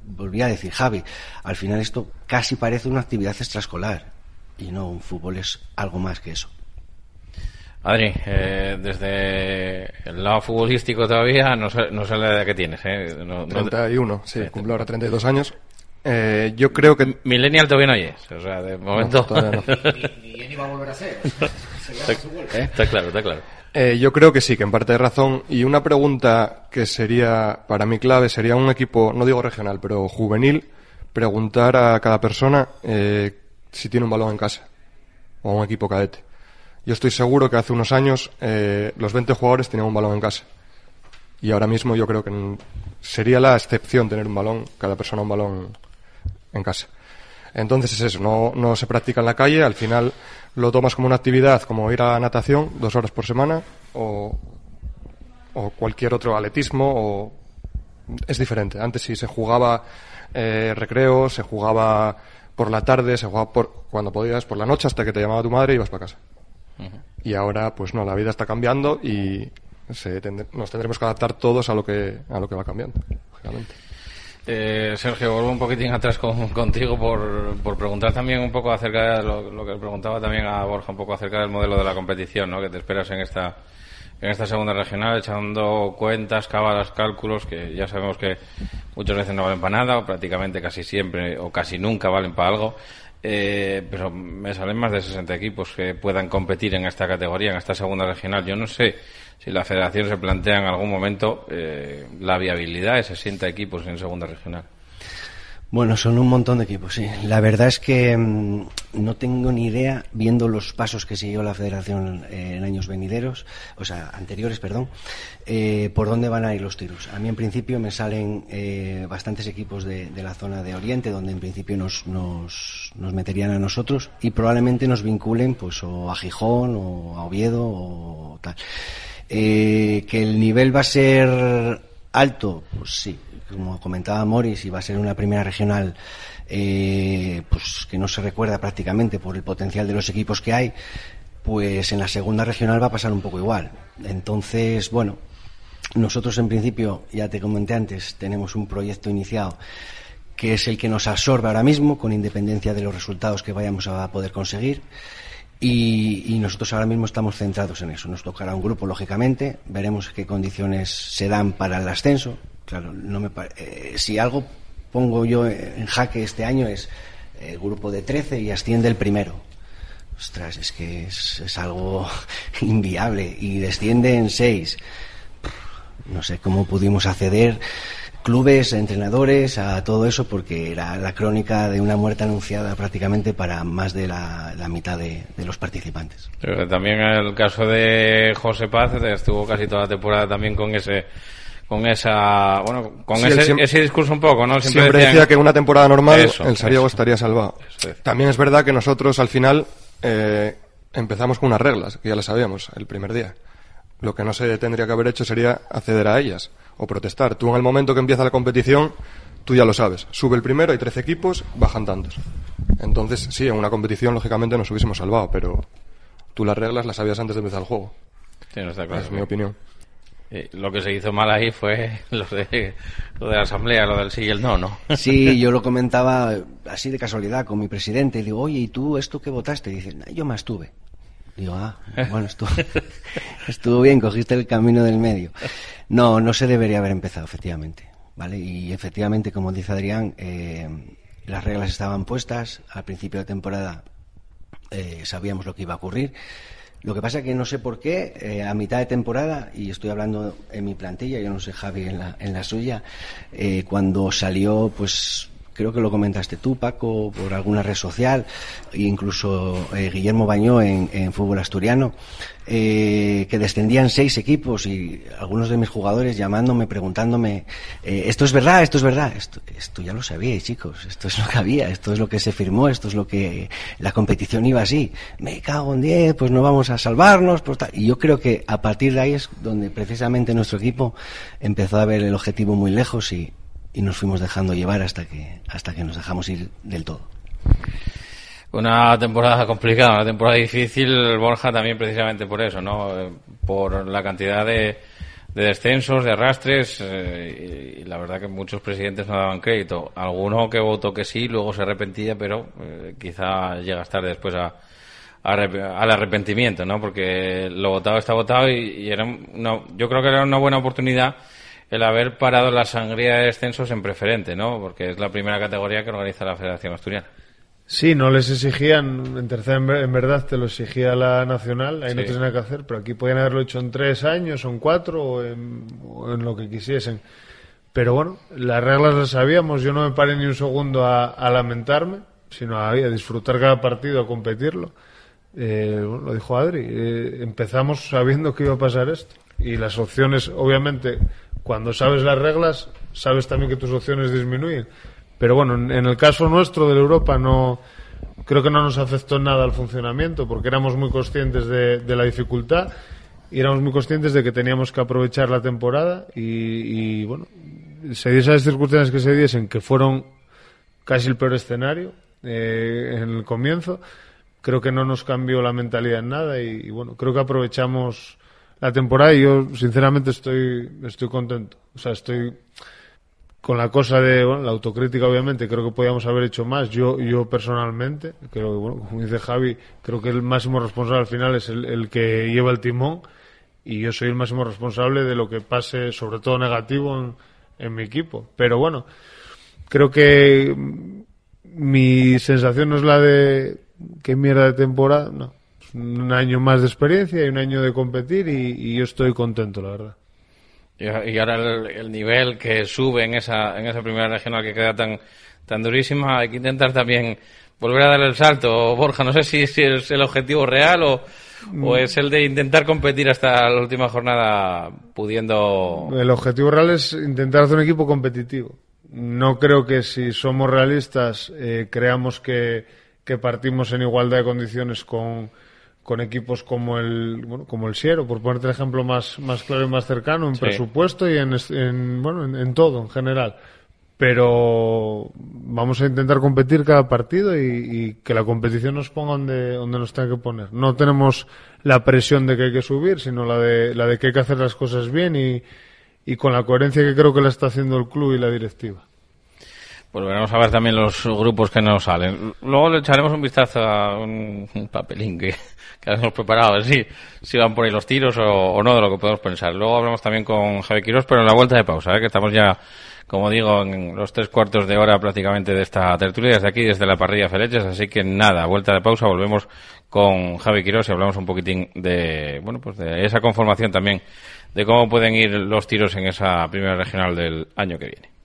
volví a decir Javi. Al final esto casi parece una actividad extraescolar y no, un fútbol es algo más que eso. Adri, eh, desde el lado futbolístico todavía, no sé, no sé la edad que tienes. Eh. 31, sí, cumplo ahora 32 años. Eh, yo creo que... Millennial todavía no es, o sea, de momento... ni, va a volver a ser. está, claro, está claro. Eh, yo creo que sí, que en parte de razón. Y una pregunta que sería, para mí clave, sería un equipo, no digo regional, pero juvenil, preguntar a cada persona eh, si tiene un balón en casa o un equipo cadete. Yo estoy seguro que hace unos años eh, los 20 jugadores tenían un balón en casa. Y ahora mismo yo creo que sería la excepción tener un balón, cada persona un balón en casa. Entonces es eso, no, no se practica en la calle, al final lo tomas como una actividad, como ir a natación dos horas por semana o, o cualquier otro atletismo o es diferente. Antes si se jugaba eh, recreo, se jugaba por la tarde, se jugaba por, cuando podías, por la noche hasta que te llamaba tu madre y ibas para casa. Y ahora, pues no, la vida está cambiando y nos tendremos que adaptar todos a lo que, a lo que va cambiando, lógicamente. Eh, Sergio, vuelvo un poquitín atrás contigo por, por, preguntar también un poco acerca de lo, lo, que preguntaba también a Borja, un poco acerca del modelo de la competición, ¿no? Que te esperas en esta en esta segunda regional, echando cuentas, cábalas, cálculos, que ya sabemos que muchas veces no valen para nada, o prácticamente casi siempre, o casi nunca valen para algo. Eh, pero me salen más de 60 equipos que puedan competir en esta categoría, en esta segunda regional. Yo no sé si la federación se plantea en algún momento eh, la viabilidad de 60 equipos en segunda regional. Bueno, son un montón de equipos, sí. La verdad es que mm, no tengo ni idea, viendo los pasos que siguió la Federación eh, en años venideros, o sea, anteriores, perdón, eh, por dónde van a ir los tiros. A mí, en principio, me salen eh, bastantes equipos de, la zona de Oriente, donde en principio nos, nos, nos, meterían a nosotros y probablemente nos vinculen, pues, o a Gijón, o a Oviedo, o tal. que el nivel va a ser alto, pues sí, como comentaba Morris, y va a ser una primera regional eh, pues que no se recuerda prácticamente por el potencial de los equipos que hay, pues en la segunda regional va a pasar un poco igual. Entonces, bueno, nosotros en principio, ya te comenté antes, tenemos un proyecto iniciado que es el que nos absorbe ahora mismo, con independencia de los resultados que vayamos a poder conseguir. Y, nosotros ahora mismo estamos centrados en eso. Nos tocará un grupo, lógicamente, veremos qué condiciones se dan para el ascenso. Claro, no me eh, si algo pongo yo en jaque este año es el grupo de 13 y asciende el primero. Ostras, es que es, algo inviable y desciende en 6. No sé cómo pudimos acceder clubes, entrenadores, a todo eso, porque era la crónica de una muerte anunciada prácticamente para más de la, mitad de, los participantes. Pero también el caso de José Paz estuvo casi toda la temporada también con ese con esa bueno con ese, discurso un poco no siempre, decía que en una temporada normal el Sariego estaría salvado. también es verdad que nosotros al final eh, empezamos con unas reglas que ya las sabíamos el primer día lo que no se tendría que haber hecho sería acceder a ellas o protestar. Tú en el momento que empieza la competición, tú ya lo sabes. Sube el primero, hay 13 equipos, bajan tantos. Entonces, sí, en una competición lógicamente nos hubiésemos salvado, pero tú las reglas las sabías antes de empezar el juego. Sí, no está claro. Es mi opinión. lo que se hizo mal ahí fue lo de, lo de la asamblea, lo del sí y el no, ¿no? Sí, yo lo comentaba así de casualidad con mi presidente y digo, oye, ¿y tú esto qué votaste? Y dice, yo más tuve. Digo, ah, bueno, estuvo, estuvo bien, cogiste el camino del medio. No, no se debería haber empezado, efectivamente. ¿Vale? Y efectivamente, como dice Adrián, eh, las reglas estaban puestas. Al principio de temporada eh, sabíamos lo que iba a ocurrir. Lo que pasa es que no sé por qué, eh, a mitad de temporada, y estoy hablando en mi plantilla, yo no sé Javi en la, en la suya, cuando salió, pues creo que lo comentaste tú, Paco, por alguna red social, incluso eh, Guillermo Bañó en, Fútbol Asturiano, eh, que descendían seis equipos y algunos de mis jugadores llamándome, preguntándome, eh, esto es verdad, esto es verdad, esto, esto ya lo sabíais, chicos, esto es lo que había, esto es lo que se firmó, esto es lo que la competición iba así. Me cago en diez, pues no vamos a salvarnos, pues Y yo creo que a partir de ahí es donde precisamente nuestro equipo empezó a ver el objetivo muy lejos y, y nos fuimos dejando llevar hasta que, hasta que nos dejamos ir del todo. Una temporada complicada, una temporada difícil, Borja, también precisamente por eso, ¿no? Por la cantidad de, de descensos, de arrastres, eh, y, la verdad que muchos presidentes no daban crédito. Alguno que votó que sí, luego se arrepentía, pero eh, quizá llega tarde después a, al arrepentimiento, ¿no? Porque lo votado está votado y, era yo creo que era una buena oportunidad el haber parado la sangría de descensos en preferente, ¿no? Porque es la primera categoría que organiza la Federación Asturiana. Sí, no les exigían, en tercera en verdad te lo exigía la nacional, ahí no tenían nada que hacer, pero aquí podían haberlo hecho en tres años o en cuatro o en, lo que quisiesen. Pero bueno, las reglas las sabíamos, yo no me paré ni un segundo a, lamentarme, sino a, disfrutar cada partido, a competirlo. Eh, lo dijo Adri, eh, empezamos sabiendo que iba a pasar esto. Y las opciones, obviamente, cuando sabes las reglas, sabes también que tus opciones disminuyen. Pero bueno, en, el caso nuestro de Europa no creo que no nos afectó nada al funcionamiento porque éramos muy conscientes de, la dificultad y éramos muy conscientes de que teníamos que aprovechar la temporada y, bueno, se diesen esas circunstancias que se diesen que fueron casi el peor escenario eh, en el comienzo, creo que no nos cambió la mentalidad en nada y bueno, creo que aprovechamos la temporada y yo sinceramente estoy estoy contento. O sea, estoy con la cosa de bueno, la autocrítica obviamente creo que podíamos haber hecho más. Yo yo personalmente creo que bueno como dice Javi creo que el máximo responsable al final es el, que lleva el timón. Y yo soy el máximo responsable de lo que pase sobre todo negativo en, en mi equipo. Pero bueno creo que mi sensación no es la de qué mierda de temporada no un año más de experiencia y un año de competir y, yo estoy contento, la verdad. Y, ahora el, nivel que sube en esa, en esa primera regional que queda tan, tan durísima, hay que intentar también volver a dar el salto. Borja, no sé si, es el objetivo real o, o mm. es el de intentar competir hasta la última jornada pudiendo... El objetivo real es intentar hacer un equipo competitivo. No creo que si somos realistas eh, creamos que, que partimos en igualdad de condiciones con con equipos como el bueno, como el Siero, por ponerte el ejemplo más, más claro y más cercano, en presupuesto y en, bueno, en, todo, en general. pero vamos a intentar competir cada partido y, que la competición nos ponga donde, donde nos tenga que poner. No tenemos la presión de que hay que subir, sino la de, la de que hay que hacer las cosas bien y, y con la coherencia que creo que la está haciendo el club y la directiva. Pues veremos a ver también los grupos que nos salen. Luego le echaremos un vistazo a un, papelín que, que hemos preparado, a ver si, si van por ahí los tiros o, no de lo que podemos pensar. Luego hablamos también con Javi Quirós, pero en la vuelta de pausa, ¿eh? que estamos ya como digo, en los tres cuartos de hora prácticamente de esta tertulia desde aquí, desde la parrilla Feleches. Así que nada, vuelta de pausa, volvemos con Javi Quirós y hablamos un poquitín de, bueno, pues de esa conformación también, de cómo pueden ir los tiros en esa primera regional del año que viene.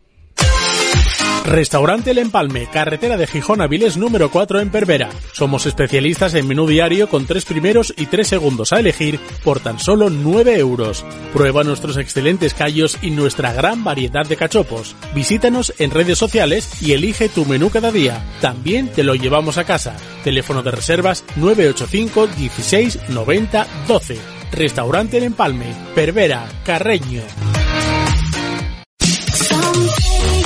Restaurante El Empalme, carretera de Gijón a número 4 en Pervera. Somos especialistas en menú diario con tres primeros y tres segundos a elegir por tan solo 9 euros. Prueba nuestros excelentes callos y nuestra gran variedad de cachopos. Visítanos en redes sociales y elige tu menú cada día. También te lo llevamos a casa. Teléfono de reservas 985 16 90 12. Restaurante El Empalme, Pervera, Carreño.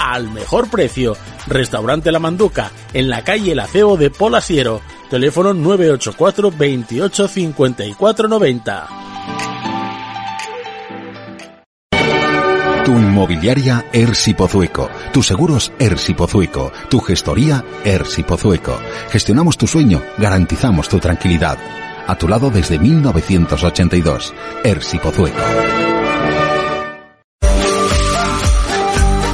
al mejor precio. Restaurante La Manduca, en la calle El Aceo de Polasiero. Teléfono 984 28 54 90. Tu inmobiliaria Ersi Pozueco, tus seguros Ersi Pozueco, tu gestoría Ersi Pozueco. Gestionamos tu sueño, garantizamos tu tranquilidad. A tu lado desde 1982. Ersi Pozueco.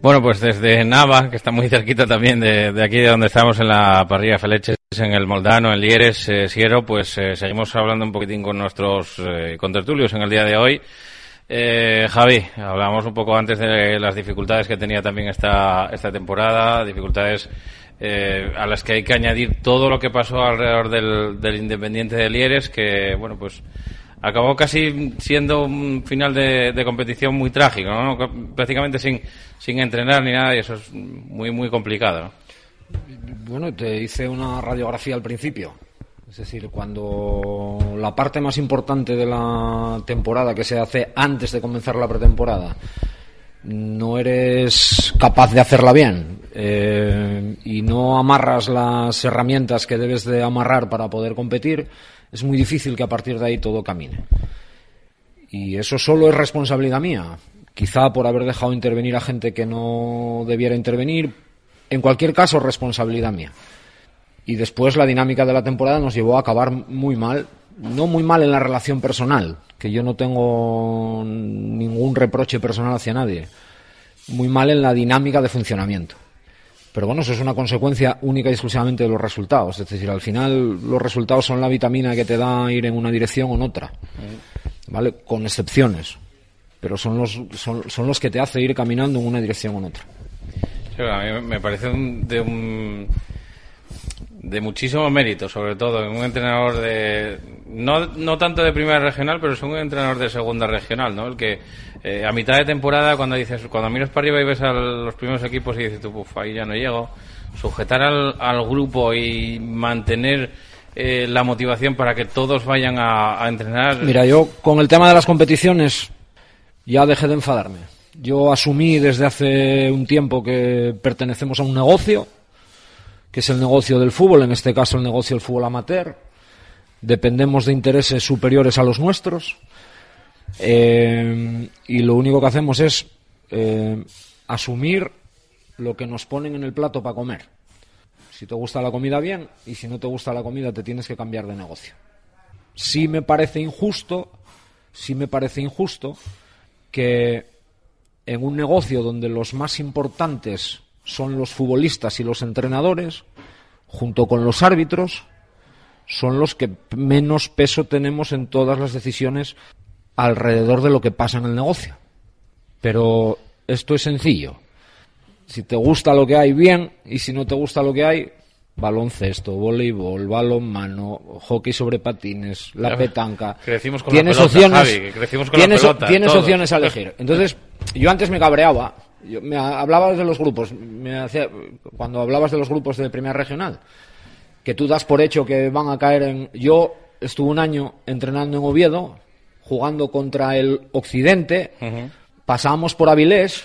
Bueno, pues desde Nava, que está muy cerquita también de, aquí de donde estamos en la parrilla Feleches, en el Moldano, en Lieres, eh, Siero, pues eh, seguimos hablando un poquitín con nuestros eh, contertulios en el día de hoy. Eh, Javi, hablamos un poco antes de las dificultades que tenía también esta, esta temporada, dificultades a las que hay que añadir todo lo que pasó alrededor del, del Independiente de Lieres, que, bueno, pues acabó casi siendo un final de, competición muy trágico, ¿no? prácticamente sin, sin entrenar ni nada y eso es muy muy complicado. Bueno, te hice una radiografía al principio. Es decir, cuando la parte más importante de la temporada que se hace antes de comenzar la pretemporada no eres capaz de hacerla bien eh, y no amarras las herramientas que debes de amarrar para poder competir, es muy difícil que a partir de ahí todo camine. Y eso solo es responsabilidad mía. Quizá por haber dejado intervenir a gente que no debiera intervenir. En cualquier caso, responsabilidad mía. Y después la dinámica de la temporada nos llevó a acabar muy mal. No muy mal en la relación personal, que yo no tengo ningún reproche personal hacia nadie. Muy mal en la dinámica de funcionamiento. Pero bueno, eso es una consecuencia única y exclusivamente de los resultados. Es decir, al final los resultados son la vitamina que te da ir en una dirección o en otra. ¿Vale? Con excepciones. pero son los, son, son los que te hace ir caminando en una dirección o en otra. a mí me parece de un de muchísimo mérito, sobre todo en un entrenador de no, no tanto de primera regional, pero es un entrenador de segunda regional, ¿no? El que eh, a mitad de temporada cuando dices cuando miras para arriba y ves a los primeros equipos y dices tú, Puf, ahí ya no llego, sujetar al, al grupo y mantener eh, la motivación para que todos vayan a, entrenar. Mira, yo con el tema de las competiciones ya dejé de enfadarme. Yo asumí desde hace un tiempo que pertenecemos a un negocio, es el negocio del fútbol, en este caso el negocio del fútbol amateur. Dependemos de intereses superiores a los nuestros. Eh, y lo único que hacemos es eh, asumir lo que nos ponen en el plato para comer. Si te gusta la comida, bien, y si no te gusta la comida, te tienes que cambiar de negocio. Sí me parece injusto, sí me parece injusto que en un negocio donde los más importantes son los futbolistas y los entrenadores, junto con los árbitros, son los que menos peso tenemos en todas las decisiones alrededor de lo que pasa en el negocio. Pero esto es sencillo. Si te gusta lo que hay, bien, y si no te gusta lo que hay, baloncesto, voleibol, balonmano, hockey sobre patines, la petanca. Crecimos con tienes la pelota, opciones, crecimos con tienes, la pelota, tienes todo. opciones a elegir. Entonces, yo antes me cabreaba. Yo me hablabas de los grupos, me hacía, cuando hablabas de los grupos de primera regional, que tú das por hecho que van a caer en. Yo estuve un año entrenando en Oviedo, jugando contra el Occidente, pasábamos por Avilés,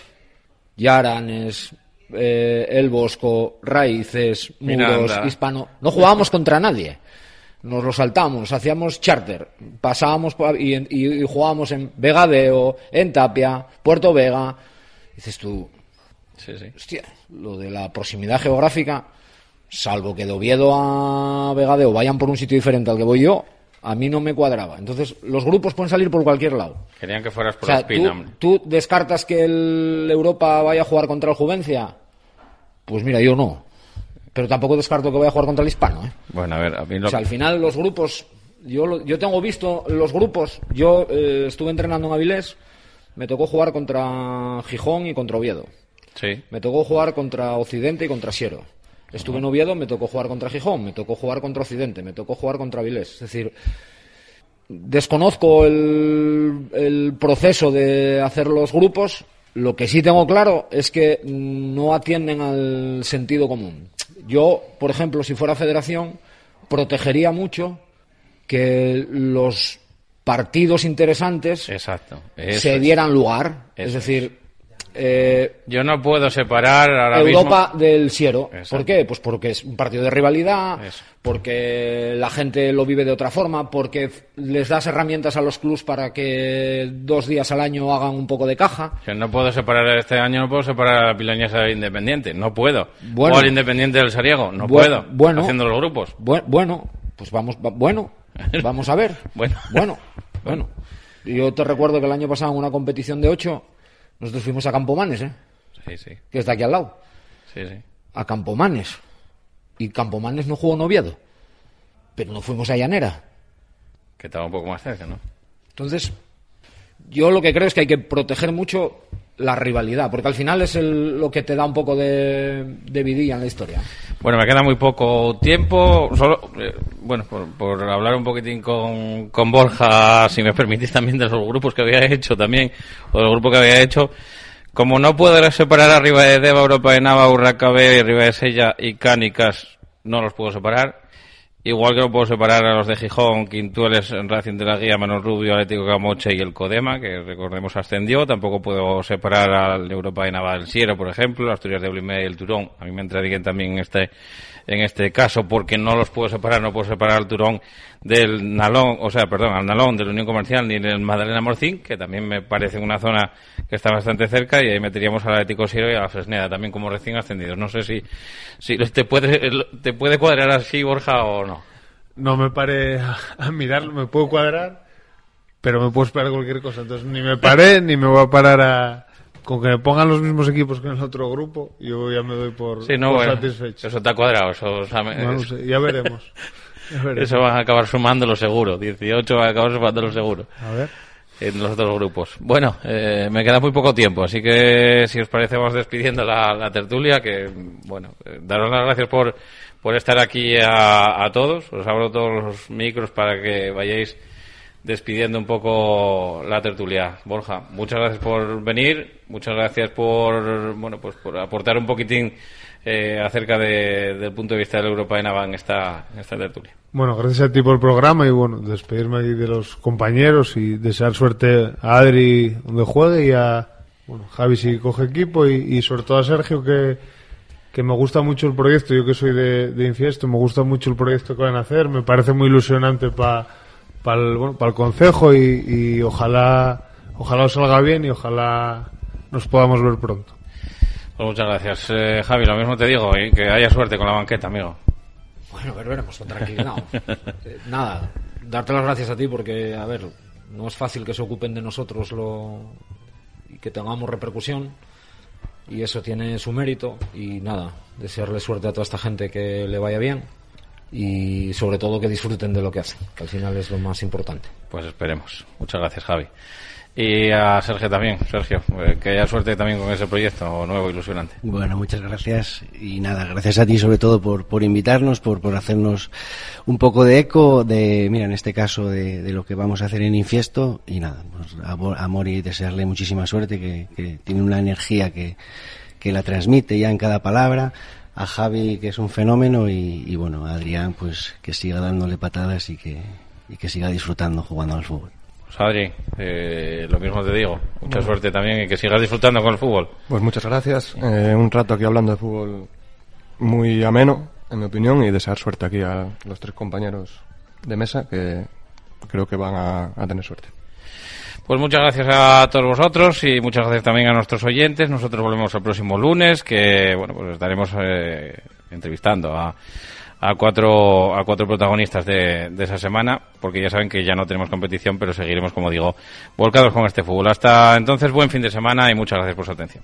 Yaranes, eh, El Bosco, Raíces, Muros. Hispano. No jugábamos contra nadie. Nos lo saltamos, hacíamos charter, pasábamos por- y, y- y jugábamos en Vegadeo, en Tapia, Puerto Vega. Dices tú, Sí, sí. hostia, lo de la proximidad geográfica, salvo que de Oviedo a Vegadeo vayan por un sitio diferente al que voy yo, a mí no me cuadraba. Entonces, los grupos pueden salir por cualquier lado. Querían que fueras O por sea, la espina. ¿tú, tú descartas que el Europa vaya a jugar contra el Juvencia? Pues mira, yo no. Pero tampoco descarto que vaya a jugar contra el Hispano. ¿eh? Bueno, a ver, a mí lo O sea, al final los grupos, yo, yo tengo visto los grupos, yo eh, estuve entrenando en Avilés, me tocó jugar contra Gijón y contra Oviedo. Sí. Me tocó jugar contra Occidente y contra Siero. Estuve en Oviedo, me tocó jugar contra Gijón, me tocó jugar contra Occidente, me tocó jugar contra Avilés. Es decir, desconozco el, el proceso de hacer los grupos. Lo que sí tengo claro es que no atienden al sentido común. Yo, por ejemplo, si fuera federación, protegería mucho que los partidos interesantes Exacto. Se es. dieran lugar. Eso es decir, eh, Yo no puedo separar ahora Europa mismo. del Siero. Exacto. ¿Por qué? Pues porque es un partido de rivalidad, Eso. porque la gente lo vive de otra forma, porque les das herramientas a los clubs para que dos días al año hagan un poco de caja. Que no puedo separar este año, no puedo separar a la Piloñesa del Independiente. No puedo. Bueno. o al Independiente del Sariego. No Bu- puedo. bueno. Haciendo los grupos. Bu- bueno, pues vamos, va- bueno, vamos a ver. Bueno. bueno, bueno. Yo te recuerdo que el año pasado en una competición de ocho, nosotros fuimos a Campomanes, ¿eh? Sí, sí. que está aquí al lado. Sí, sí. a Campomanes. Y Campomanes no jugó en Oviedo. Pero no fuimos a Llanera. Que estaba un poco más cerca, ¿no? Entonces, yo lo que creo es que hay que proteger mucho la rivalidad, porque al final es el- lo que te da un poco de, de vidilla en la historia. Bueno, me queda muy poco tiempo. Solo, eh, bueno, por, hablar un poquitín con, con Borja, si me permitís también de los grupos que había hecho también, o del grupo que había hecho. Como no puedo separar arriba de Deva, Europa de Nava, Urracabe, arriba de Sella y Cánicas, no los puedo separar. Igual que no puedo separar a los de Gijón, Quintueles, Racing de la Guía, Manos Rubio, Atlético Camoche y el Codema, que recordemos ascendió. Tampoco puedo separar al Europa de Naval Siero, por ejemplo, Asturias de Blimé y el Turón. A mí me entra también este, en este caso, porque no los puedo separar, no puedo separar al Turón del Nalón, o sea, perdón, al Nalón de la Unión Comercial ni del Madalena Morcín, que también me parece una zona que está bastante cerca, y ahí meteríamos al Atlético Siero y a la Fresneda también como recién ascendidos. No sé si, si te puede, te puede cuadrar así, Borja, o no. No me paré a mirarlo, me puedo cuadrar, pero me puedo esperar cualquier cosa. Entonces ni me paré ni me voy a parar a. Con que me pongan los mismos equipos que en el otro grupo, yo ya me doy por, Sí, no, por bueno, satisfecho. eso ha cuadrado, eso, no sé, ya veremos. Ya veremos. eso van a acabar sumándolo seguro, 18 van a acabar sumándolo seguro. A ver. en los dos grupos. Bueno, eh, me queda muy poco tiempo, así que si os parece vamos despidiendo la, tertulia, que bueno, eh, daros las gracias por, por estar aquí a, a, todos. Os abro todos los micros para que vayáis despidiendo un poco la tertulia. Borja, muchas gracias por venir, muchas gracias por, bueno, pues por aportar un poquitín eh, acerca del punto de vista de Europa de en esta, en esta tertulia. Bueno, gracias a ti por el programa y bueno, despedirme de los compañeros y desear suerte a Adri donde juegue y a bueno, Javi si coge equipo y, sobre todo a Sergio que, que me gusta mucho el proyecto, yo que soy de, de Infiesto, me gusta mucho el proyecto que van a hacer, me parece muy ilusionante para para el, bueno, el consejo y, ojalá ojalá os salga bien y ojalá nos podamos ver pronto. Pues muchas gracias, eh, Javi. Lo mismo te digo, y que haya suerte con la banqueta, amigo. Bueno, pero veremos con tranquilidad. Eh, nada, darte las gracias a ti porque, a ver, no es fácil que se ocupen de nosotros lo y que tengamos repercusión y eso tiene su mérito y nada, desearle suerte a toda esta gente que le vaya bien y sobre todo que disfruten de lo que hacen, que al final es lo más importante. Pues esperemos. Muchas gracias, Javi. Y a Sergio también, Sergio, eh, que haya suerte también con ese proyecto nuevo, ilusionante. Bueno, muchas gracias y nada, gracias a ti sobre todo por, por invitarnos, por, por hacernos un poco de eco de, mira, en este caso de, lo que vamos a hacer en Infiesto y nada, pues a, Mori desearle muchísima suerte, que, que tiene una energía que, que la transmite ya en cada palabra, a Javi que es un fenómeno y, bueno, a Adrián pues que siga dándole patadas y que, y que siga disfrutando jugando al fútbol. Adri, eh, lo mismo te digo. Mucha suerte también y que sigas disfrutando con el fútbol. Pues muchas gracias. Eh, un rato aquí hablando de fútbol muy ameno, en mi opinión, y desear suerte aquí a los tres compañeros de mesa que creo que van a, tener suerte. Pues muchas gracias a todos vosotros y muchas gracias también a nuestros oyentes. Nosotros volvemos el próximo lunes, que bueno, pues estaremos eh, entrevistando a a cuatro, a cuatro protagonistas de, de, esa semana, porque ya saben que ya no tenemos competición, pero seguiremos, como digo, volcados con este fútbol. Hasta entonces, buen fin de semana y muchas gracias por su atención.